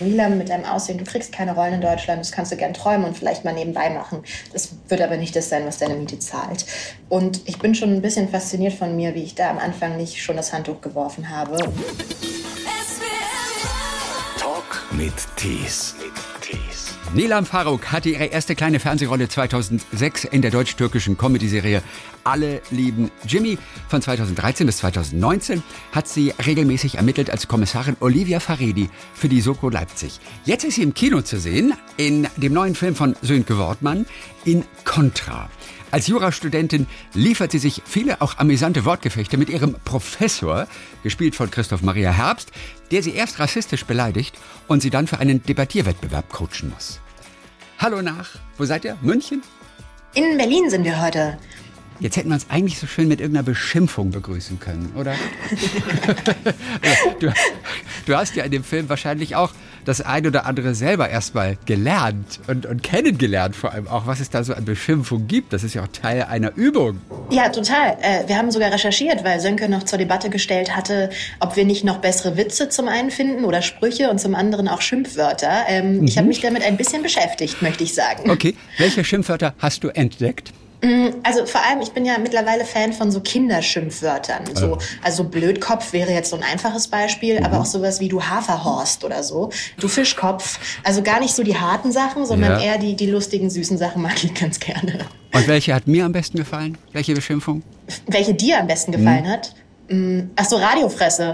Lila mit deinem Aussehen, du kriegst keine Rollen in Deutschland, das kannst du gern träumen und vielleicht mal nebenbei machen. Das wird aber nicht das sein, was deine Miete zahlt. Und ich bin schon ein bisschen fasziniert von mir, wie ich da am Anfang nicht schon das Handtuch geworfen habe. Talk mit Tees. Nilam Faruk hatte ihre erste kleine Fernsehrolle 2006 in der deutsch-türkischen Comedy-Serie Alle lieben Jimmy. Von 2013 bis 2019 hat sie regelmäßig ermittelt als Kommissarin Olivia Faredi für die Soko Leipzig. Jetzt ist sie im Kino zu sehen, in dem neuen Film von Sönke Wortmann, in Contra. Als Jurastudentin liefert sie sich viele auch amüsante Wortgefechte mit ihrem Professor, gespielt von Christoph Maria Herbst, der sie erst rassistisch beleidigt und sie dann für einen Debattierwettbewerb coachen muss. Hallo nach, wo seid ihr? München? In Berlin sind wir heute. Jetzt hätten wir uns eigentlich so schön mit irgendeiner Beschimpfung begrüßen können, oder? du, du, hast ja in dem Film wahrscheinlich auch das ein oder andere selber erstmal gelernt und, und kennengelernt, vor allem auch, was es da so an Beschimpfung gibt. Das ist ja auch Teil einer Übung. Ja, total. Äh, wir haben sogar recherchiert, weil Sönke noch zur Debatte gestellt hatte, ob wir nicht noch bessere Witze zum einen finden oder Sprüche und zum anderen auch Schimpfwörter. Ähm, mhm. Ich habe mich damit ein bisschen beschäftigt, möchte ich sagen. Okay, welche Schimpfwörter hast du entdeckt? Mm, also vor allem, ich bin ja mittlerweile Fan von so Kinderschimpfwörtern. So, also Blödkopf wäre jetzt so ein einfaches Beispiel, mhm. aber auch sowas wie du Haferhorst oder so. Du Fischkopf. Also gar nicht so die harten Sachen, sondern ja. eher die, die lustigen, süßen Sachen mag ich ganz gerne. Und welche hat mir am besten gefallen? Welche Beschimpfung? Welche dir am besten gefallen mhm. hat? Mm, ach so, Radiofresse.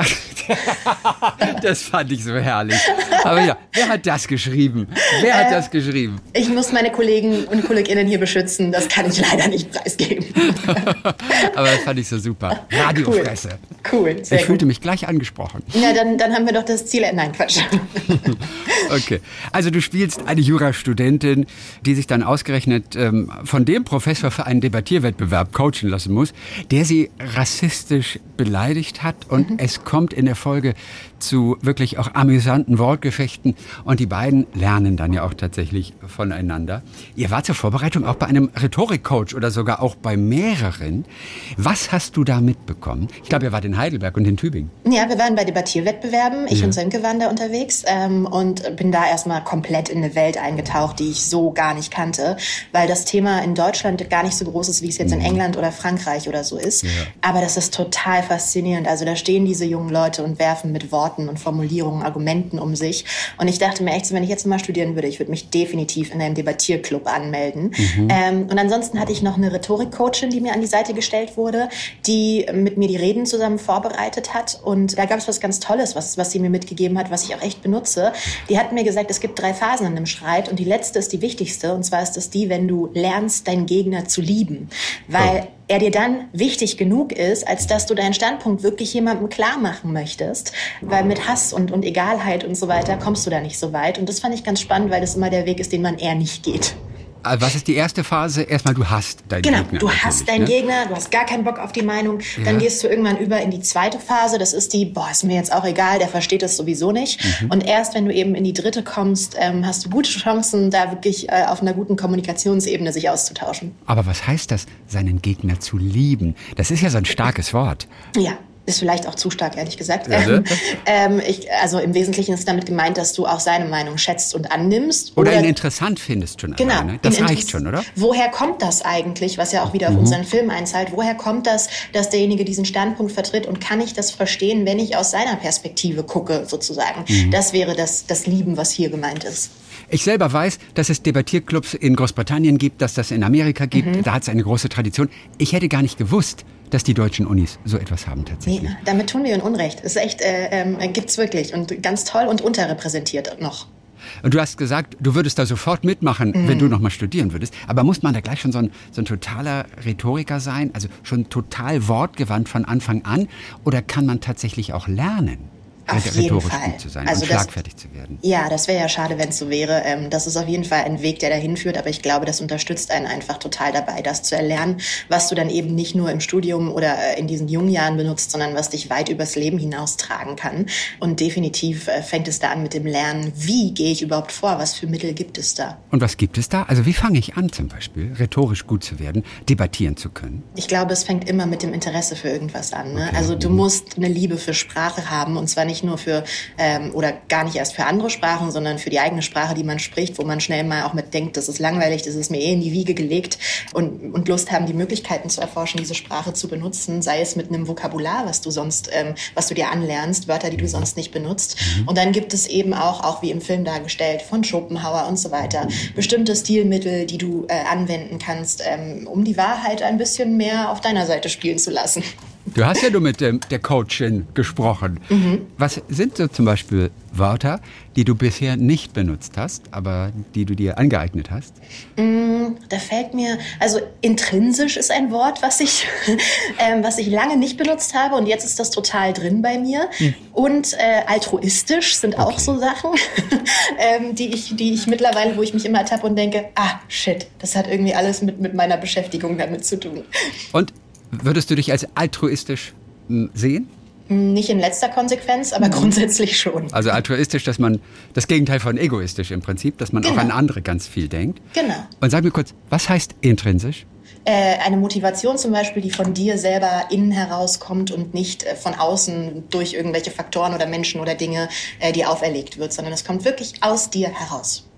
das fand ich so herrlich. Aber ja, wer hat das geschrieben? Wer hat äh, das geschrieben? Ich muss meine Kollegen und Kolleginnen hier beschützen. Das kann ich leider nicht preisgeben. Aber das fand ich so super. Radiofresse. Cool. cool ich fühlte mich gleich angesprochen. Ja, dann, dann haben wir doch das Ziel. Nein, Quatsch. okay. Also du spielst eine Jurastudentin, die sich dann ausgerechnet ähm, von dem Professor für einen Debattierwettbewerb coachen lassen muss, der sie rassistisch beleidigt hat. Und mhm. es kommt in der Folge zu wirklich auch amüsanten Wortgefechten. Und die beiden lernen dann ja auch tatsächlich voneinander. Ihr wart zur Vorbereitung auch bei einem Rhetorikcoach oder sogar auch bei mehreren. Was hast du da mitbekommen? Ich glaube, ihr wart in Heidelberg und in Tübingen. Ja, wir waren bei Debattierwettbewerben. Ich ja. und Sönke waren da unterwegs ähm, und bin da erstmal komplett in eine Welt eingetaucht, die ich so gar nicht kannte, weil das Thema in Deutschland gar nicht so groß ist, wie es jetzt in mhm. England oder Frankreich oder so ist. Ja. Aber das ist total faszinierend. Also da stehen diese jungen Leute und werfen mit Worten und Formulierungen, Argumenten um sich. Und ich dachte mir echt, so, wenn ich jetzt mal studieren würde, ich würde mich definitiv in einem Debattierclub anmelden. Mhm. Ähm, und ansonsten hatte ich noch eine Rhetorik-Coachin, die mir an die Seite gestellt wurde, die mit mir die Reden zusammen vorbereitet hat. Und da gab es was ganz Tolles, was, was sie mir mitgegeben hat, was ich auch echt benutze. Die hat mir gesagt, es gibt drei Phasen in einem Streit und die letzte ist die wichtigste. Und zwar ist es die, wenn du lernst, deinen Gegner zu lieben. Weil oh er dir dann wichtig genug ist, als dass du deinen Standpunkt wirklich jemandem klar machen möchtest. Weil mit Hass und, und Egalheit und so weiter kommst du da nicht so weit. Und das fand ich ganz spannend, weil das immer der Weg ist, den man eher nicht geht. Äh, was ist die erste Phase? Erstmal, du hast deinen genau, Gegner. Genau, du hast deinen ne? Gegner, du hast gar keinen Bock auf die Meinung. Dann ja. gehst du irgendwann über in die zweite Phase. Das ist die, boah, ist mir jetzt auch egal, der versteht es sowieso nicht. Mhm. Und erst wenn du eben in die dritte kommst, ähm, hast du gute Chancen, da wirklich äh, auf einer guten Kommunikationsebene sich auszutauschen. Aber was heißt das, seinen Gegner zu lieben? Das ist ja so ein starkes Wort. Ja, ist vielleicht auch zu stark, ehrlich gesagt. Ja, ne? ähm, ich, also im Wesentlichen ist damit gemeint, dass du auch seine Meinung schätzt und annimmst. Oder, oder ihn interessant findest schon. Genau. Alleine. Das reicht schon, oder? Woher kommt das eigentlich, was ja auch wieder auf mhm. unseren Film einzahlt, woher kommt das, dass derjenige diesen Standpunkt vertritt und kann ich das verstehen, wenn ich aus seiner Perspektive gucke, sozusagen? Mhm. Das wäre das, das Lieben, was hier gemeint ist. Ich selber weiß, dass es Debattierclubs in Großbritannien gibt, dass das in Amerika gibt. Mhm. Da hat es eine große Tradition. Ich hätte gar nicht gewusst, dass die deutschen Unis so etwas haben tatsächlich. Nee, damit tun wir ihnen Unrecht. Das ist echt, äh, äh, gibt's wirklich und ganz toll und unterrepräsentiert noch. Und du hast gesagt, du würdest da sofort mitmachen, mhm. wenn du noch mal studieren würdest. Aber muss man da gleich schon so ein, so ein totaler Rhetoriker sein, also schon total wortgewandt von Anfang an? Oder kann man tatsächlich auch lernen? Auf jeden Fall. gut zu sein also schlagfertig zu werden. Ja, das wäre ja schade, wenn es so wäre. Ähm, das ist auf jeden Fall ein Weg, der dahin führt, aber ich glaube, das unterstützt einen einfach total dabei, das zu erlernen, was du dann eben nicht nur im Studium oder äh, in diesen jungen Jahren benutzt, sondern was dich weit übers Leben hinaus tragen kann. Und definitiv äh, fängt es da an mit dem Lernen, wie gehe ich überhaupt vor, was für Mittel gibt es da. Und was gibt es da? Also wie fange ich an zum Beispiel, rhetorisch gut zu werden, debattieren zu können? Ich glaube, es fängt immer mit dem Interesse für irgendwas an. Ne? Okay. Also du musst eine Liebe für Sprache haben und zwar nicht nicht nur für ähm, oder gar nicht erst für andere Sprachen, sondern für die eigene Sprache, die man spricht, wo man schnell mal auch mit denkt, das ist langweilig, das ist mir eh in die Wiege gelegt und, und Lust haben, die Möglichkeiten zu erforschen, diese Sprache zu benutzen, sei es mit einem Vokabular, was du sonst, ähm, was du dir anlernst, Wörter, die du sonst nicht benutzt. Mhm. Und dann gibt es eben auch, auch wie im Film dargestellt, von Schopenhauer und so weiter, bestimmte Stilmittel, die du äh, anwenden kannst, ähm, um die Wahrheit ein bisschen mehr auf deiner Seite spielen zu lassen. Du hast ja nur mit dem, der Coachin gesprochen. Mhm. Was sind so zum Beispiel Wörter, die du bisher nicht benutzt hast, aber die du dir angeeignet hast? Mm, da fällt mir, also intrinsisch ist ein Wort, was ich, ähm, was ich lange nicht benutzt habe und jetzt ist das total drin bei mir. Mhm. Und äh, altruistisch sind okay. auch so Sachen, ähm, die, ich, die ich mittlerweile, wo ich mich immer ertappe und denke, ah, shit, das hat irgendwie alles mit, mit meiner Beschäftigung damit zu tun. Und Würdest du dich als altruistisch hm, sehen? Nicht in letzter Konsequenz, aber grundsätzlich schon. Also altruistisch, dass man das Gegenteil von egoistisch im Prinzip, dass man genau. auch an andere ganz viel denkt. Genau. Und sag mir kurz, was heißt intrinsisch? Äh, eine Motivation zum Beispiel, die von dir selber innen herauskommt und nicht äh, von außen durch irgendwelche Faktoren oder Menschen oder Dinge äh, dir auferlegt wird, sondern es kommt wirklich aus dir heraus.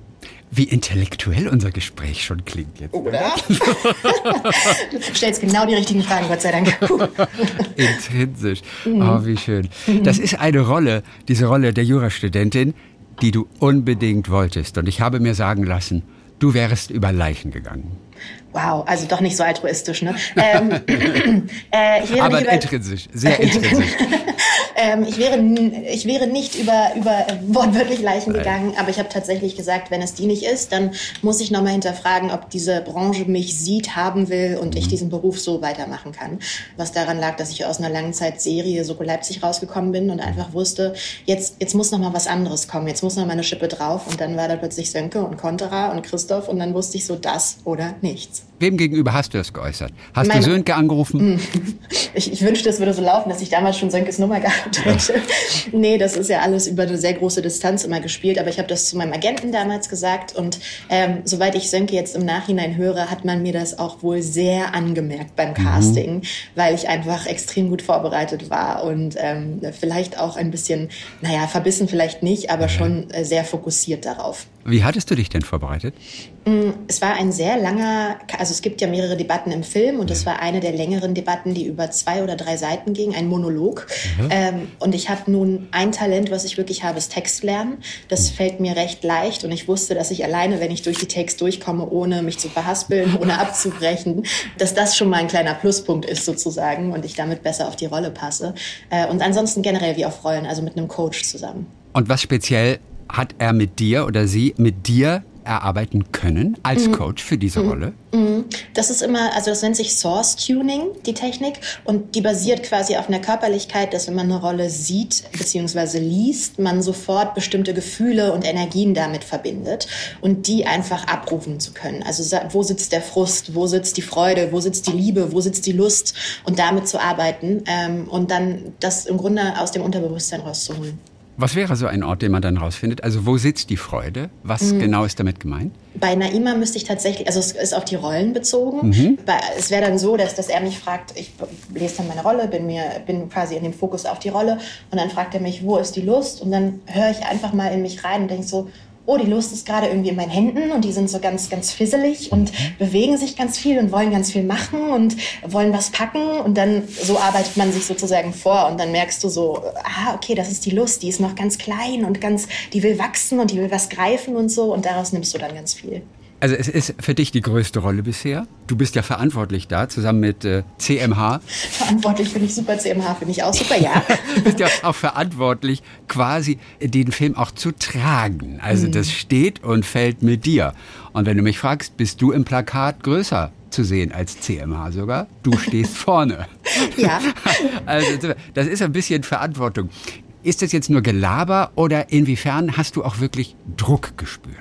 Wie intellektuell unser Gespräch schon klingt jetzt. Oder? du stellst genau die richtigen Fragen, Gott sei Dank. Intrinsisch. Oh, wie schön. Das ist eine Rolle, diese Rolle der Jurastudentin, die du unbedingt wolltest. Und ich habe mir sagen lassen, du wärst über Leichen gegangen. Wow, also doch nicht so altruistisch, ne? Ähm, äh, Aber intrinsisch, sehr intrinsisch. ähm, ich, wäre, ich wäre nicht über, über wortwörtlich Leichen gegangen, aber ich habe tatsächlich gesagt, wenn es die nicht ist, dann muss ich nochmal hinterfragen, ob diese Branche mich sieht, haben will und mhm. ich diesen Beruf so weitermachen kann. Was daran lag, dass ich aus einer langen Zeit Serie Soko Leipzig rausgekommen bin und einfach wusste, jetzt, jetzt muss nochmal was anderes kommen, jetzt muss nochmal eine Schippe drauf und dann war da plötzlich Sönke und Konterer und Christoph und dann wusste ich so das oder nichts. Wem gegenüber hast du das geäußert? Hast Meine, du Sönke angerufen? Ich, ich, wünschte, es würde so laufen, dass ich damals schon Sönkes Nummer gehabt hätte. Ja. Nee, das ist ja alles über eine sehr große Distanz immer gespielt. Aber ich habe das zu meinem Agenten damals gesagt. Und ähm, soweit ich Sönke jetzt im Nachhinein höre, hat man mir das auch wohl sehr angemerkt beim mhm. Casting, mhm. weil ich einfach extrem gut vorbereitet war und ähm, vielleicht auch ein bisschen, naja, verbissen vielleicht nicht, aber schon äh, sehr fokussiert darauf. Wie hattest du dich denn vorbereitet? Mm, es war ein sehr langer, also es gibt ja mehrere Debatten im Film und es war eine der längeren Debatten, die über zwei oder drei Seiten ging, ein Monolog. Mhm. Ähm, und ich habe nun ein Talent, was ich wirklich habe, ist Textlernen. Das mhm. fällt mir recht leicht und ich wusste, dass ich alleine, wenn ich durch die Text durchkomme, ohne mich zu verhaspeln, ohne abzubrechen, dass das schon mal ein kleiner Pluspunkt ist sozusagen und ich damit besser auf die Rolle passe. Äh, und ansonsten generell wie auf Rollen, also mit einem Coach zusammen. Und was speziell hat er mit dir oder sie mit dir erarbeiten können als mhm. Coach für diese mhm. Rolle? Mhm. Das ist immer, also das nennt sich Source Tuning, die Technik, und die basiert quasi auf einer Körperlichkeit, dass wenn man eine Rolle sieht bzw. liest, man sofort bestimmte Gefühle und Energien damit verbindet und die einfach abrufen zu können. Also wo sitzt der Frust, wo sitzt die Freude, wo sitzt die Liebe, wo sitzt die Lust und damit zu arbeiten ähm, und dann das im Grunde aus dem Unterbewusstsein rauszuholen. Was wäre so ein Ort, den man dann rausfindet? Also wo sitzt die Freude? Was mhm. genau ist damit gemeint? Bei Naima müsste ich tatsächlich, also es ist auf die Rollen bezogen. Mhm. Es wäre dann so, dass, dass er mich fragt, ich lese dann meine Rolle, bin mir bin quasi in dem Fokus auf die Rolle und dann fragt er mich, wo ist die Lust? Und dann höre ich einfach mal in mich rein und denke so, oh, die Lust ist gerade irgendwie in meinen Händen und die sind so ganz, ganz fisselig und mhm. bewegen sich ganz viel und wollen ganz viel machen und wollen was packen und dann so arbeitet man sich sozusagen vor und dann merkst du so, ah, okay, das ist die Lust, die ist noch ganz klein und ganz, die will wachsen und die will was greifen und so und daraus nimmst du dann ganz viel. Also es ist für dich die größte Rolle bisher. Du bist ja verantwortlich da, zusammen mit äh, CMH. Verantwortlich finde ich super, CMH finde ich auch super, ja. du bist ja auch verantwortlich, quasi den Film auch zu tragen. Also mhm. das steht und fällt mit dir. Und wenn du mich fragst, bist du im Plakat größer zu sehen als CMH sogar? Du stehst vorne. ja. Also das ist ein bisschen Verantwortung. Ist das jetzt nur Gelaber oder inwiefern hast du auch wirklich Druck gespürt?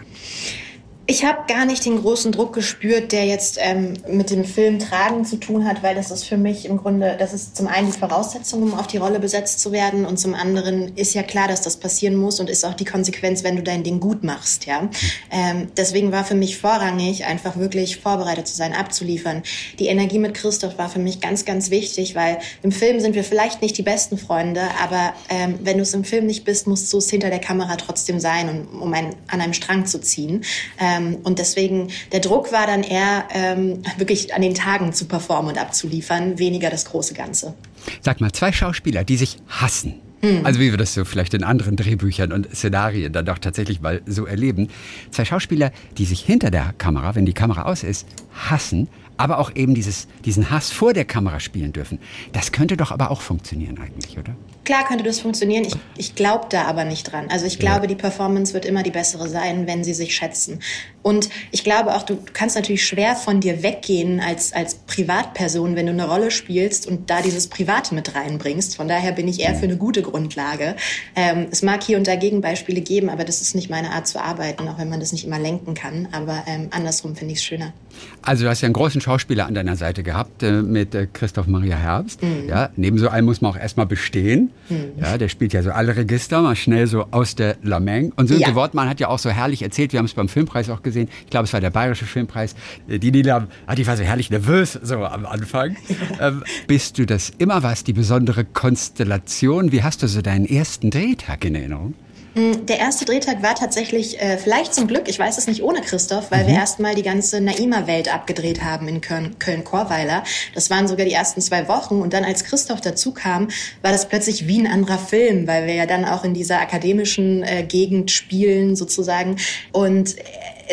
Ich habe gar nicht den großen Druck gespürt, der jetzt ähm, mit dem Film Tragen zu tun hat, weil das ist für mich im Grunde, das ist zum einen die Voraussetzung, um auf die Rolle besetzt zu werden und zum anderen ist ja klar, dass das passieren muss und ist auch die Konsequenz, wenn du dein Ding gut machst. Ja, ähm, deswegen war für mich vorrangig einfach wirklich vorbereitet zu sein, abzuliefern. Die Energie mit Christoph war für mich ganz, ganz wichtig, weil im Film sind wir vielleicht nicht die besten Freunde, aber ähm, wenn du es im Film nicht bist, musst du es hinter der Kamera trotzdem sein, um, um ein, an einem Strang zu ziehen. Ähm, ähm, und deswegen, der Druck war dann eher ähm, wirklich an den Tagen zu performen und abzuliefern, weniger das große Ganze. Sag mal, zwei Schauspieler, die sich hassen. Hm. Also wie wir das so vielleicht in anderen Drehbüchern und Szenarien dann doch tatsächlich mal so erleben. Zwei Schauspieler, die sich hinter der Kamera, wenn die Kamera aus ist, hassen, aber auch eben dieses, diesen Hass vor der Kamera spielen dürfen. Das könnte doch aber auch funktionieren eigentlich, oder? Klar könnte das funktionieren. Ich, ich glaube da aber nicht dran. Also ich glaube, ja. die Performance wird immer die bessere sein, wenn sie sich schätzen. Und ich glaube auch, du, kannst natürlich schwer von dir weggehen als, als Privatperson, wenn du eine Rolle spielst und da dieses Private mit reinbringst. Von daher bin ich eher für eine gute Grundlage. Ähm, es mag hier und da Gegenbeispiele geben, aber das ist nicht meine Art zu arbeiten, auch wenn man das nicht immer lenken kann. Aber ähm, andersrum finde ich es schöner. Also du hast ja einen großen Schauspieler an deiner Seite gehabt äh, mit äh, Christoph Maria Herbst. Mhm. Ja, neben so einem muss man auch erstmal bestehen. Mhm. Ja, der spielt ja so alle Register, mal schnell so aus der Lameng. Und Sönke ja. Wortmann hat ja auch so herrlich erzählt, wir haben es beim Filmpreis auch gesehen, ich glaube, es war der Bayerische Filmpreis, äh, die Nila, ah, die war so herrlich nervös so am Anfang. ähm, bist du das immer was, die besondere Konstellation? Wie hast du so deinen ersten Drehtag in Erinnerung? Mm, der erste Drehtag war tatsächlich, äh, vielleicht zum Glück, ich weiß es nicht ohne Christoph, weil mhm. wir erstmal die ganze Naima-Welt abgedreht haben in Köln-Korweiler. das waren sogar die ersten zwei Wochen. Und dann, als Christoph dazu kam, war das plötzlich wie ein anderer Film, weil wir ja dann auch in dieser akademischen äh, Gegend spielen sozusagen. Und äh,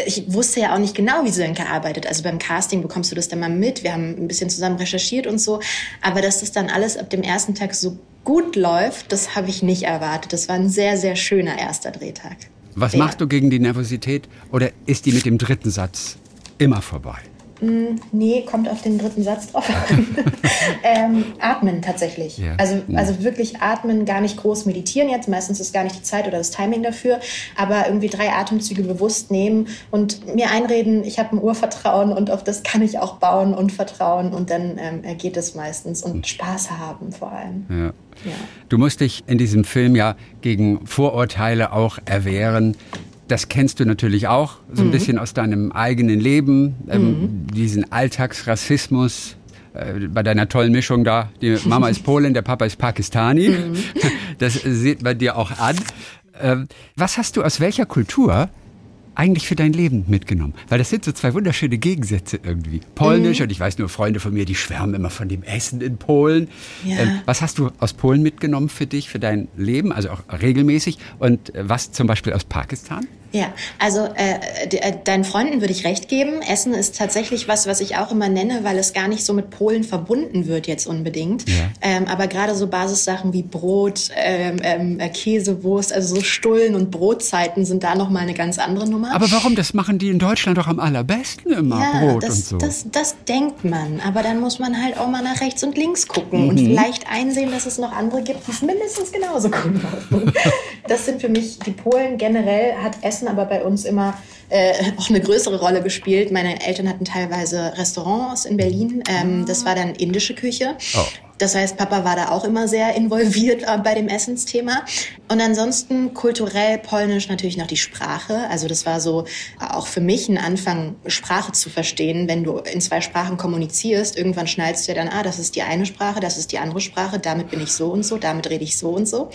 ich wusste ja auch nicht genau, wie Sönke arbeitet. Also beim Casting bekommst du das dann mal mit. Wir haben ein bisschen zusammen recherchiert und so. Aber dass das dann alles ab dem ersten Tag so gut läuft, das habe ich nicht erwartet. Das war ein sehr, sehr schöner erster Drehtag. Was sehr. machst du gegen die Nervosität oder ist die mit dem dritten Satz immer vorbei? Mm, nee, kommt auf den dritten Satz drauf an. ähm, atmen tatsächlich. Ja. Also, also wirklich atmen, gar nicht groß meditieren jetzt. Meistens ist gar nicht die Zeit oder das Timing dafür. Aber irgendwie drei Atemzüge bewusst nehmen und mir einreden, ich habe ein Urvertrauen und auf das kann ich auch bauen und vertrauen. Und dann ähm, geht es meistens. Und Spaß haben vor allem. Ja. Ja. Du musst dich in diesem Film ja gegen Vorurteile auch erwehren. Das kennst du natürlich auch so ein mhm. bisschen aus deinem eigenen Leben, ähm, mhm. diesen Alltagsrassismus äh, bei deiner tollen Mischung da. Die Mama ist Polin, der Papa ist Pakistani. Mhm. Das sieht man dir auch an. Ähm, was hast du aus welcher Kultur eigentlich für dein Leben mitgenommen? Weil das sind so zwei wunderschöne Gegensätze irgendwie. Polnisch mhm. und ich weiß nur, Freunde von mir, die schwärmen immer von dem Essen in Polen. Ja. Ähm, was hast du aus Polen mitgenommen für dich, für dein Leben, also auch regelmäßig? Und äh, was zum Beispiel aus Pakistan? Ja, also äh, äh, deinen Freunden würde ich recht geben. Essen ist tatsächlich was, was ich auch immer nenne, weil es gar nicht so mit Polen verbunden wird jetzt unbedingt. Ja. Ähm, aber gerade so Basissachen wie Brot, ähm, ähm, äh, Käse, Wurst, also so Stullen und Brotzeiten sind da noch mal eine ganz andere Nummer. Aber warum? Das machen die in Deutschland doch am allerbesten immer, ja, Brot das, und so. Das, das denkt man. Aber dann muss man halt auch mal nach rechts und links gucken mhm. und vielleicht einsehen, dass es noch andere gibt, die es mindestens genauso gut machen. das sind für mich, die Polen generell hat Essen Essen aber bei uns immer äh, auch eine größere Rolle gespielt. Meine Eltern hatten teilweise Restaurants in Berlin. Ähm, das war dann indische Küche. Oh. Das heißt, Papa war da auch immer sehr involviert äh, bei dem Essensthema. Und ansonsten kulturell polnisch natürlich noch die Sprache. Also das war so auch für mich ein Anfang, Sprache zu verstehen. Wenn du in zwei Sprachen kommunizierst, irgendwann schnallst du ja dann, ah, das ist die eine Sprache, das ist die andere Sprache, damit bin ich so und so, damit rede ich so und so.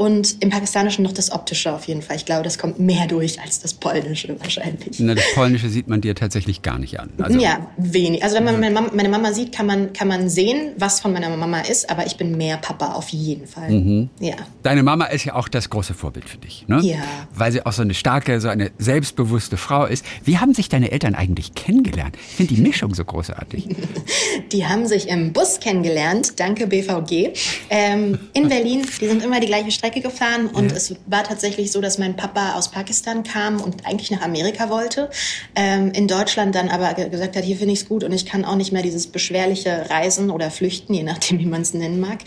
Und im Pakistanischen noch das Optische auf jeden Fall. Ich glaube, das kommt mehr durch als das Polnische wahrscheinlich. Na, das Polnische sieht man dir tatsächlich gar nicht an. Also ja, wenig. Also wenn man meine Mama, meine Mama, sieht, kann man, kann man sehen, was von meiner Mama ist, aber ich bin mehr Papa auf jeden Fall. Mhm. Ja. Deine Mama ist ja auch das große Vorbild für dich, ne? Ja. Weil sie auch so eine starke, so eine selbstbewusste Frau ist. Wie haben sich deine Eltern eigentlich kennengelernt? Ich finde die Mischung so großartig. die haben sich im Bus kennengelernt, danke BVG, ähm, in Berlin. Die sind immer die gleiche Strecke Strecke gefahren und ja. es war tatsächlich so, dass mein Papa aus Pakistan kam und eigentlich nach Amerika wollte. Ähm, in Deutschland dann aber gesagt hat, hier finde ich es gut und ich kann auch nicht mehr dieses beschwerliche Reisen oder Flüchten, je nachdem, wie man es nennen mag.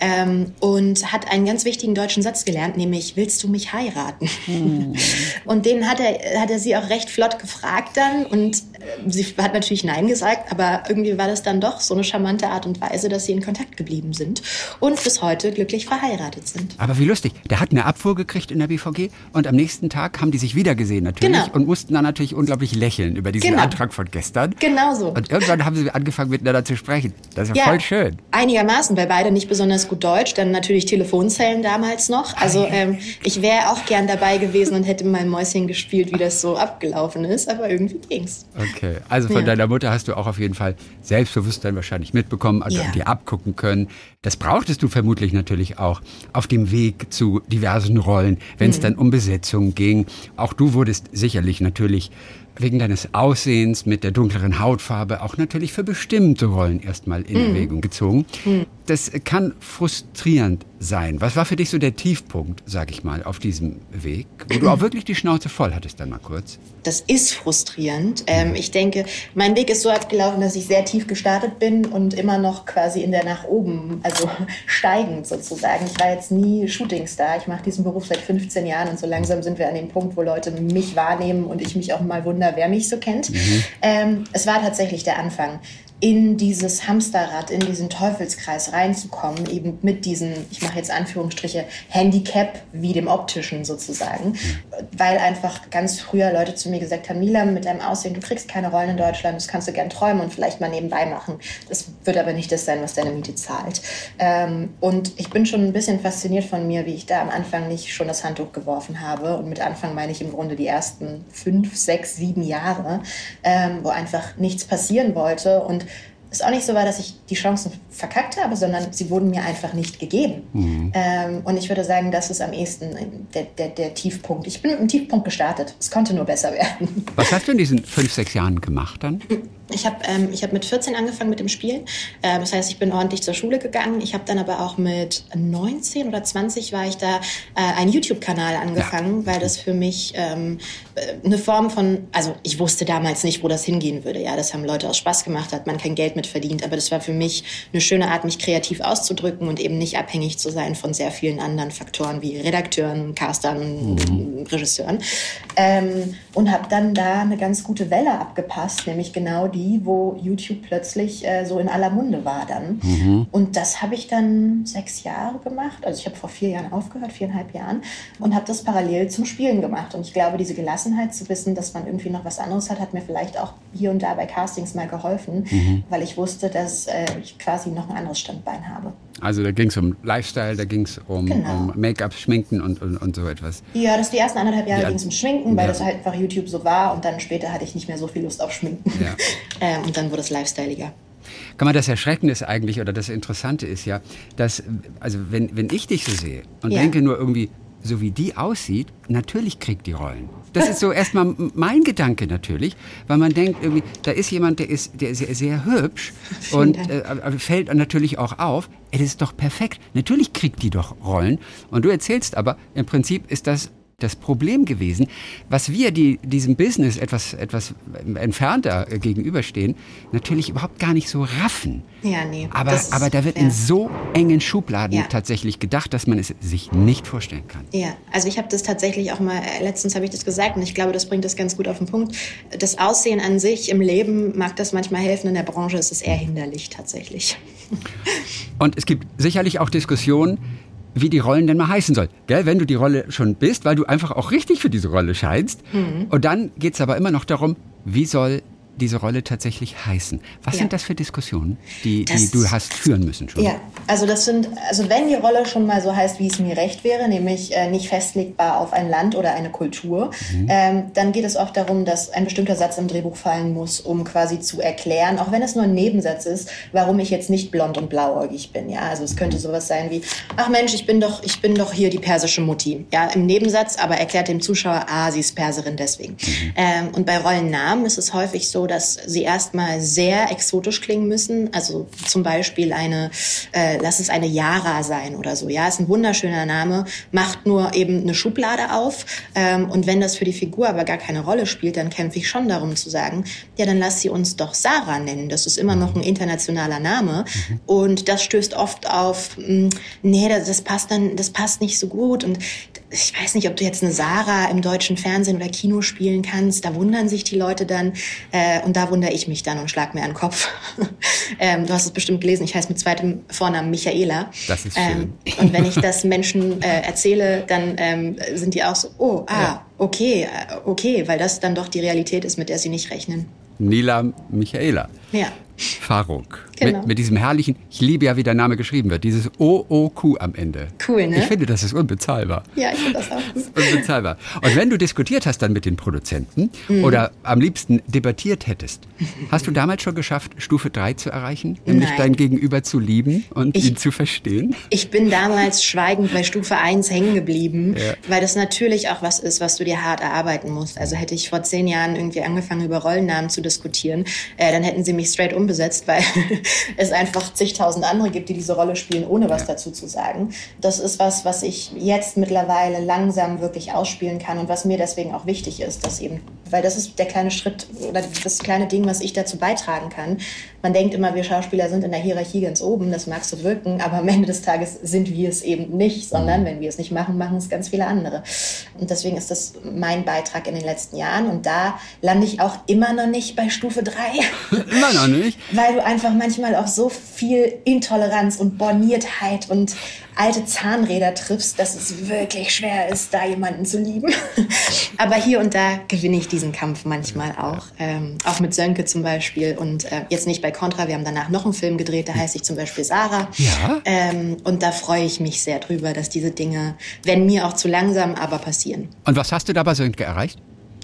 Ähm, und hat einen ganz wichtigen deutschen Satz gelernt, nämlich, willst du mich heiraten? Mhm. Und den hat er, hat er sie auch recht flott gefragt dann und äh, sie hat natürlich Nein gesagt, aber irgendwie war das dann doch so eine charmante Art und Weise, dass sie in Kontakt geblieben sind und bis heute glücklich verheiratet sind. Aber wie lustig. Der hat eine Abfuhr gekriegt in der BVG und am nächsten Tag haben die sich wieder gesehen natürlich genau. und mussten dann natürlich unglaublich lächeln über diesen genau. Antrag von gestern. Genau so. Und irgendwann haben sie angefangen miteinander zu sprechen. Das ist ja, ja voll schön. Einigermaßen, weil beide nicht besonders gut Deutsch, dann natürlich Telefonzellen damals noch. Also ähm, ich wäre auch gern dabei gewesen und hätte mal Mäuschen gespielt, wie das so abgelaufen ist, aber irgendwie ging's. Okay, also von ja. deiner Mutter hast du auch auf jeden Fall Selbstbewusstsein wahrscheinlich mitbekommen und ja. dir abgucken können. Das brauchtest du vermutlich natürlich auch auf dem Weg zu diversen Rollen, wenn es mhm. dann um Besetzung ging. Auch du wurdest sicherlich natürlich wegen deines Aussehens mit der dunkleren Hautfarbe auch natürlich für bestimmte Rollen erstmal in mhm. Erwägung gezogen. Mhm. Das kann frustrierend sein. Was war für dich so der Tiefpunkt, sag ich mal, auf diesem Weg, wo du auch wirklich die Schnauze voll hattest dann mal kurz? Das ist frustrierend. Ähm, ich denke, mein Weg ist so abgelaufen, dass ich sehr tief gestartet bin und immer noch quasi in der nach oben, also steigend sozusagen. Ich war jetzt nie Shootingstar. Ich mache diesen Beruf seit 15 Jahren und so langsam sind wir an dem Punkt, wo Leute mich wahrnehmen und ich mich auch mal wundere, wer mich so kennt. Mhm. Ähm, es war tatsächlich der Anfang in dieses Hamsterrad, in diesen Teufelskreis reinzukommen, eben mit diesen, ich mache jetzt Anführungsstriche, Handicap wie dem optischen sozusagen, weil einfach ganz früher Leute zu mir gesagt haben, Mila, mit deinem Aussehen, du kriegst keine Rollen in Deutschland, das kannst du gern träumen und vielleicht mal nebenbei machen. Das wird aber nicht das sein, was deine Miete zahlt. Ähm, und ich bin schon ein bisschen fasziniert von mir, wie ich da am Anfang nicht schon das Handtuch geworfen habe. Und mit Anfang meine ich im Grunde die ersten fünf, sechs, sieben Jahre, ähm, wo einfach nichts passieren wollte und es auch nicht so war, dass ich die Chancen verkackt habe, sondern sie wurden mir einfach nicht gegeben. Mhm. Ähm, und ich würde sagen, das ist am ehesten der, der, der, Tiefpunkt. Ich bin mit einem Tiefpunkt gestartet. Es konnte nur besser werden. Was hast du in diesen fünf, sechs Jahren gemacht dann? Ich habe ähm, hab mit 14 angefangen mit dem Spielen. Äh, das heißt, ich bin ordentlich zur Schule gegangen. Ich habe dann aber auch mit 19 oder 20 war ich da äh, einen YouTube-Kanal angefangen, ja. weil das für mich ähm, äh, eine Form von, also ich wusste damals nicht, wo das hingehen würde. Ja, das haben Leute aus Spaß gemacht, hat man kein Geld mit verdient. Aber das war für mich eine schöne Art, mich kreativ auszudrücken und eben nicht abhängig zu sein von sehr vielen anderen Faktoren wie Redakteuren, Castern, mhm. Regisseuren. Ähm, und habe dann da eine ganz gute Welle abgepasst, nämlich genau die, wo YouTube plötzlich äh, so in aller Munde war dann. Mhm. Und das habe ich dann sechs Jahre gemacht. Also ich habe vor vier Jahren aufgehört, viereinhalb Jahren, und habe das parallel zum Spielen gemacht. Und ich glaube, diese Gelassenheit zu wissen, dass man irgendwie noch was anderes hat, hat mir vielleicht auch hier und da bei Castings mal geholfen, mhm. weil ich ich wusste, dass äh, ich quasi noch ein anderes Standbein habe. Also da ging es um Lifestyle, da ging es um, genau. um Make-up, Schminken und, und, und, so etwas. Ja, das die ersten anderthalb Jahre ja. ging es um Schminken, weil ja. das halt einfach YouTube so war und dann später hatte ich nicht mehr so viel Lust auf Schminken. Ja. ähm, und dann wurde es lifestyleiger. Kann man das Erschreckende ist eigentlich, oder das Interessante ist ja, dass, also wenn, wenn ich dich so sehe und denke nur irgendwie, so wie die aussieht, natürlich kriegt die Rollen. Das ist so erstmal mein Gedanke natürlich, weil man denkt irgendwie, da ist jemand, der ist, der ist sehr, sehr hübsch und äh, fällt natürlich auch auf, es ist doch perfekt. Natürlich kriegt die doch Rollen. Und du erzählst aber, im Prinzip ist das das Problem gewesen, was wir, die diesem Business etwas, etwas entfernter gegenüberstehen, natürlich überhaupt gar nicht so raffen. Ja, nee. Aber, ist, aber da wird ja. in so engen Schubladen ja. tatsächlich gedacht, dass man es sich nicht vorstellen kann. Ja, also ich habe das tatsächlich auch mal, letztens habe ich das gesagt und ich glaube, das bringt das ganz gut auf den Punkt. Das Aussehen an sich im Leben mag das manchmal helfen, in der Branche ist es eher hinderlich tatsächlich. Und es gibt sicherlich auch Diskussionen, wie die Rollen denn mal heißen soll. Gell? Wenn du die Rolle schon bist, weil du einfach auch richtig für diese Rolle scheinst. Mhm. Und dann geht es aber immer noch darum, wie soll diese Rolle tatsächlich heißen. Was ja. sind das für Diskussionen, die, die du hast führen müssen schon? Ja, also das sind, also wenn die Rolle schon mal so heißt, wie es mir recht wäre, nämlich äh, nicht festlegbar auf ein Land oder eine Kultur, mhm. ähm, dann geht es oft darum, dass ein bestimmter Satz im Drehbuch fallen muss, um quasi zu erklären, auch wenn es nur ein Nebensatz ist, warum ich jetzt nicht blond und blauäugig bin. Ja, also es könnte mhm. sowas sein wie, ach Mensch, ich bin doch, ich bin doch hier die persische Mutti. Ja, im Nebensatz, aber erklärt dem Zuschauer, ah, sie ist Perserin deswegen. Mhm. Ähm, und bei Rollennamen ist es häufig so, dass sie erstmal sehr exotisch klingen müssen. Also zum Beispiel eine, äh, lass es eine Yara sein oder so. Ja, ist ein wunderschöner Name, macht nur eben eine Schublade auf. Ähm, und wenn das für die Figur aber gar keine Rolle spielt, dann kämpfe ich schon darum zu sagen, ja, dann lass sie uns doch Sarah nennen. Das ist immer noch ein internationaler Name. Mhm. Und das stößt oft auf, mh, hm, nee, das, das passt dann, das passt nicht so gut. Und ich weiß nicht, ob du jetzt eine Sarah im deutschen Fernsehen oder Kino spielen kannst. Da wundern sich die Leute dann äh, und da wundere ich mich dann und schlag mir an den Kopf. ähm, du hast es bestimmt gelesen. Ich heiße mit zweitem Vornamen Michaela. Das ist schön. Ähm, und wenn ich das Menschen äh, erzähle, dann ähm, sind die auch so, oh, ah, ja. okay, äh, okay, weil das dann doch die Realität ist, mit der sie nicht rechnen. Nila Michaela. Ja. Faruk. Genau. Mit, mit, diesem herrlichen, ich liebe ja, wie der Name geschrieben wird, dieses OOQ am Ende. Cool, ne? Ich finde, das ist unbezahlbar. Ja, ich finde das auch. Unbezahlbar. Und wenn du diskutiert hast dann mit den Produzenten mhm. oder am liebsten debattiert hättest, hast du damals schon geschafft, Stufe 3 zu erreichen? Nämlich Nein. dein Gegenüber zu lieben und ich, ihn zu verstehen? Ich bin damals schweigend bei Stufe 1 hängen geblieben, ja. weil das natürlich auch was ist, was du dir hart erarbeiten musst. Also hätte ich vor zehn Jahren irgendwie angefangen, über Rollennamen zu diskutieren, äh, dann hätten sie mich straight umbesetzt, weil es einfach zigtausend andere gibt, die diese Rolle spielen, ohne was dazu zu sagen. Das ist was, was ich jetzt mittlerweile langsam wirklich ausspielen kann und was mir deswegen auch wichtig ist, dass eben, weil das ist der kleine Schritt oder das kleine Ding, was ich dazu beitragen kann. Man denkt immer, wir Schauspieler sind in der Hierarchie ganz oben, das mag so wirken, aber am Ende des Tages sind wir es eben nicht, sondern mhm. wenn wir es nicht machen, machen es ganz viele andere. Und deswegen ist das mein Beitrag in den letzten Jahren und da lande ich auch immer noch nicht bei Stufe 3. immer noch nicht? Weil du einfach manchmal auch so viel Intoleranz und Borniertheit und alte Zahnräder triffst, dass es wirklich schwer ist, da jemanden zu lieben. Aber hier und da gewinne ich diesen Kampf manchmal auch. Ähm, auch mit Sönke zum Beispiel. Und äh, jetzt nicht bei Contra, wir haben danach noch einen Film gedreht, da heiße ich zum Beispiel Sarah. Ja. Ähm, und da freue ich mich sehr drüber, dass diese Dinge, wenn mir auch zu langsam, aber passieren. Und was hast du da bei Sönke erreicht?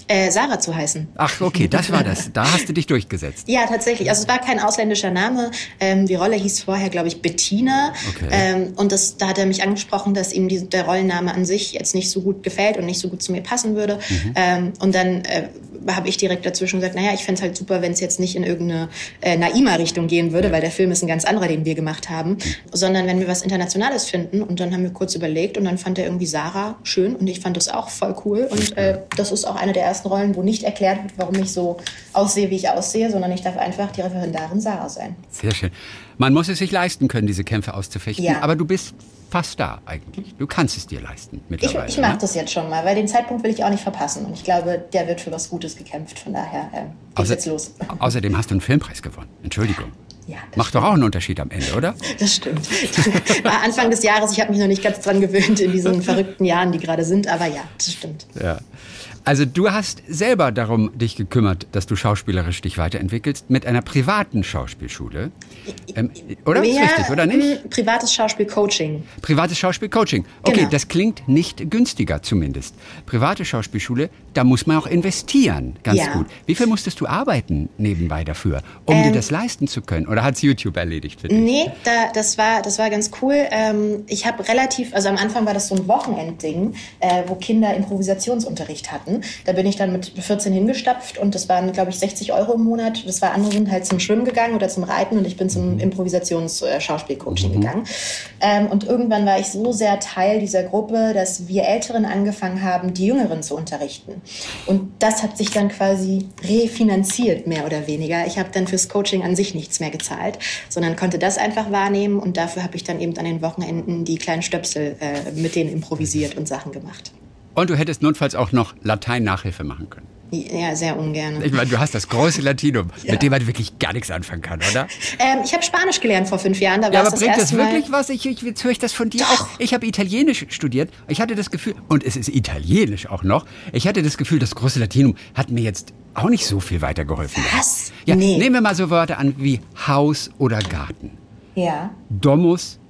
Äh, Sarah zu heißen. Ach, okay, das war das. Da hast du dich durchgesetzt. ja, tatsächlich. Also es war kein ausländischer Name. Ähm, die Rolle hieß vorher, glaube ich, Bettina. Okay. Ähm, und das, da hat er mich angesprochen, dass ihm die, der Rollenname an sich jetzt nicht so gut gefällt und nicht so gut zu mir passen würde. Mhm. Ähm, und dann äh, habe ich direkt dazwischen gesagt, naja, ich fände es halt super, wenn es jetzt nicht in irgendeine äh, Naima-Richtung gehen würde, weil der Film ist ein ganz anderer, den wir gemacht haben, mhm. sondern wenn wir was Internationales finden. Und dann haben wir kurz überlegt und dann fand er irgendwie Sarah schön und ich fand das auch voll cool. Und äh, das ist auch eine der ersten Rollen, wo nicht erklärt wird, warum ich so aussehe, wie ich aussehe, sondern ich darf einfach die Referendarin Sarah sein. Sehr schön. Man muss es sich leisten können, diese Kämpfe auszufechten. Ja. Aber du bist fast da eigentlich. Du kannst es dir leisten mittlerweile. Ich, ich mache ne? das jetzt schon mal, weil den Zeitpunkt will ich auch nicht verpassen. Und ich glaube, der wird für was Gutes gekämpft. Von daher äh, geht's Außer, jetzt los. Außerdem hast du einen Filmpreis gewonnen. Entschuldigung. Ja, Macht stimmt. doch auch einen Unterschied am Ende, oder? Das stimmt. Anfang des Jahres, ich habe mich noch nicht ganz dran gewöhnt in diesen verrückten Jahren, die gerade sind, aber ja, das stimmt. Ja. Also du hast selber darum dich gekümmert, dass du schauspielerisch dich weiterentwickelst mit einer privaten Schauspielschule. Ähm, oder? Ja, ist richtig, oder nicht? Privates Schauspielcoaching. Privates Schauspielcoaching. Okay, genau. das klingt nicht günstiger zumindest. Private Schauspielschule, da muss man auch investieren. Ganz ja. gut. Wie viel musstest du arbeiten nebenbei dafür, um ähm, dir das leisten zu können? Oder hat es YouTube erledigt für dich? Nee, da, das, war, das war ganz cool. Ähm, ich habe relativ, also am Anfang war das so ein Wochenendding, äh, wo Kinder Improvisationsunterricht hatten. Da bin ich dann mit 14 hingestapft und das waren, glaube ich, 60 Euro im Monat. Das war andere sind halt zum Schwimmen gegangen oder zum Reiten und ich bin zum Improvisations-Schauspielcoaching mhm. gegangen. Ähm, und irgendwann war ich so sehr Teil dieser Gruppe, dass wir Älteren angefangen haben, die Jüngeren zu unterrichten. Und das hat sich dann quasi refinanziert, mehr oder weniger. Ich habe dann fürs Coaching an sich nichts mehr gezahlt, sondern konnte das einfach wahrnehmen und dafür habe ich dann eben an den Wochenenden die kleinen Stöpsel äh, mit denen improvisiert und Sachen gemacht. Und du hättest notfalls auch noch Latein-Nachhilfe machen können. Ja, sehr ungern. Ich meine, du hast das große Latinum, ja. mit dem man wirklich gar nichts anfangen kann, oder? Ähm, ich habe Spanisch gelernt vor fünf Jahren. Da ja, aber das bringt das wirklich was? Ich, ich, jetzt höre ich das von dir Doch. auch. Ich habe Italienisch studiert. Ich hatte das Gefühl, und es ist Italienisch auch noch, ich hatte das Gefühl, das große Latinum hat mir jetzt auch nicht so viel weitergeholfen. Was? Ja, nee. Nehmen wir mal so Wörter an wie Haus oder Garten. Ja. Domus,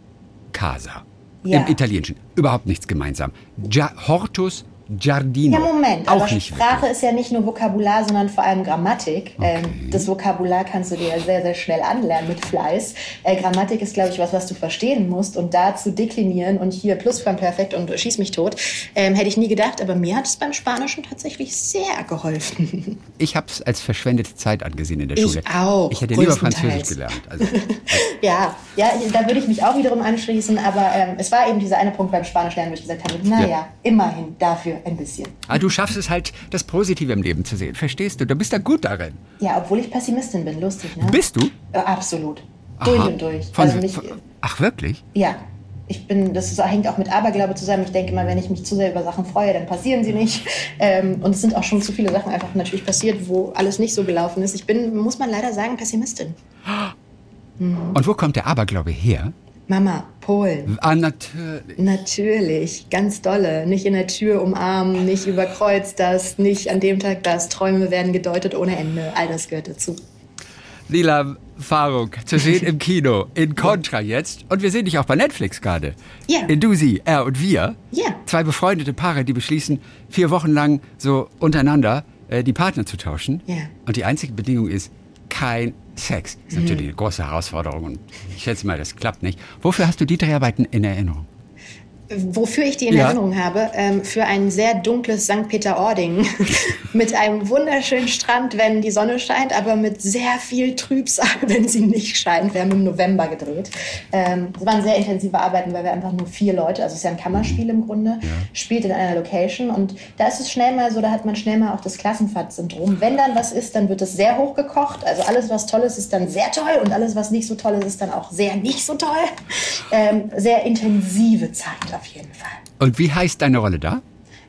Casa ja. im Italienischen. Überhaupt nichts gemeinsam. Ja, Hortus Giardino. Ja, Moment, auch aber nicht Sprache wirklich. ist ja nicht nur Vokabular, sondern vor allem Grammatik. Okay. Ähm, das Vokabular kannst du dir ja sehr, sehr schnell anlernen mit Fleiß. Äh, Grammatik ist, glaube ich, was, was du verstehen musst und da zu deklinieren und hier Plusquamperfekt und schieß mich tot, ähm, hätte ich nie gedacht, aber mir hat es beim Spanischen tatsächlich sehr geholfen. Ich habe es als verschwendete Zeit angesehen in der Ich Schule. auch, Ich hätte lieber. Französisch gelernt. Also, ja, ja, da würde ich mich auch wiederum anschließen, aber ähm, es war eben dieser eine Punkt beim Spanischlernen, wo ich gesagt habe, naja, Ja. immerhin dafür ein bisschen. aber du schaffst es halt, das Positive im Leben zu sehen. Verstehst du? Du bist da gut darin. Ja, obwohl ich Pessimistin bin, lustig, ne? Bist du? Äh, absolut. Durch Aha. und durch. Von, also mich, von, ach, wirklich? ja, ich bin, das ist, hängt auch mit Aberglaube zusammen. Ich denke immer, wenn ich mich zu sehr über Sachen freue, dann passieren sie nicht. Ähm, und es sind auch schon zu viele Sachen einfach natürlich passiert, wo alles nicht so gelaufen ist. Ich bin, muss man leider sagen, Pessimistin. Und wo kommt der Aberglaube her? Mama, Polen. Ah, natürlich. Natürlich, ganz dolle. Nicht in der Tür umarmen, nicht überkreuzt das, nicht an dem Tag das. Träume werden gedeutet ohne Ende. All das gehört dazu. Lila Faruk, zu sehen im Kino, in Contra jetzt. Und wir sehen dich auch bei Netflix gerade. Ja. In Du, Sie, Er und Wir. Ja. Zwei befreundete Paare, die beschließen, vier Wochen lang so untereinander äh, die Partner zu tauschen. Ja. Und die einzige Bedingung ist kein Sex. Das ist Mhm. natürlich eine große Herausforderung und ich schätze mal, das klappt nicht. Wofür hast du die Dreharbeiten in Erinnerung? Wofür ich die in Ja. Erinnerung habe, ähm, für ein sehr dunkles St. Peter-Ording mit einem wunderschönen Strand, wenn die Sonne scheint, aber mit sehr viel Trübsal, wenn sie nicht scheint. Wir haben im November gedreht. Ähm, waren sehr intensive Arbeiten, weil wir einfach nur vier Leute, also es ist ja ein Kammerspiel im Grunde, spielt in einer Location und da ist es schnell mal so, da hat man schnell mal auch das Klassenfahrt-Syndrom. Wenn dann was ist, dann wird es sehr hoch gekocht. Also alles, was toll ist, ist dann sehr toll und alles, was nicht so toll ist, ist dann auch sehr nicht so toll. Ähm, sehr intensive Zeit auf jeden Fall. Und wie heißt deine Rolle da?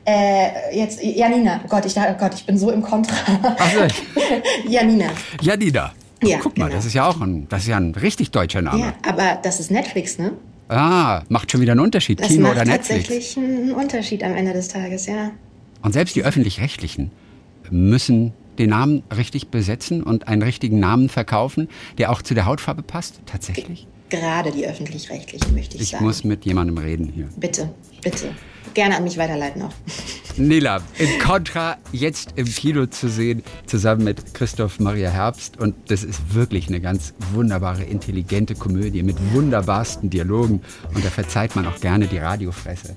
Äh, jetzt, Janina. Oh Gott, ich, oh Gott, ich bin so im Kontra. Ach so. Janina. Janina. Ja, Guck mal, genau. das ist ja auch ein, das ist ja ein richtig deutscher Name. Ja, aber das ist Netflix, ne? Ah, macht schon wieder einen Unterschied, Das Kino macht oder Netflix. tatsächlich einen Unterschied am Ende des Tages, ja. Und selbst die öffentlich-rechtlichen müssen den Namen richtig besetzen und einen richtigen Namen verkaufen, der auch zu der Hautfarbe passt. Tatsächlich. Gerade die öffentlich-rechtlichen, möchte ich, Ich sagen. muss mit jemandem reden hier. Bitte, bitte. Gerne an mich weiterleiten auch. Nela, in Contra jetzt im Kino zu sehen, zusammen mit Christoph Maria Herbst. Und das ist wirklich eine ganz wunderbare, intelligente Komödie mit wunderbarsten Dialogen. Und da verzeiht man auch gerne die Radiofresse.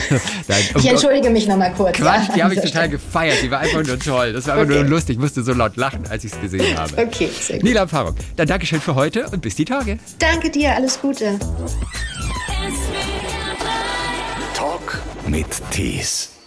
Nein, um Ich entschuldige mich nochmal kurz. Quatsch, ja, die habe ich total Stelle. gefeiert. Die war einfach nur toll. Das war einfach Okay. nur lustig. Ich musste so laut lachen, als ich es gesehen habe. Okay, sehr gut. Nila Faruk, dann Dankeschön für heute und bis die Tage. Danke dir, alles Gute. Mit Tees.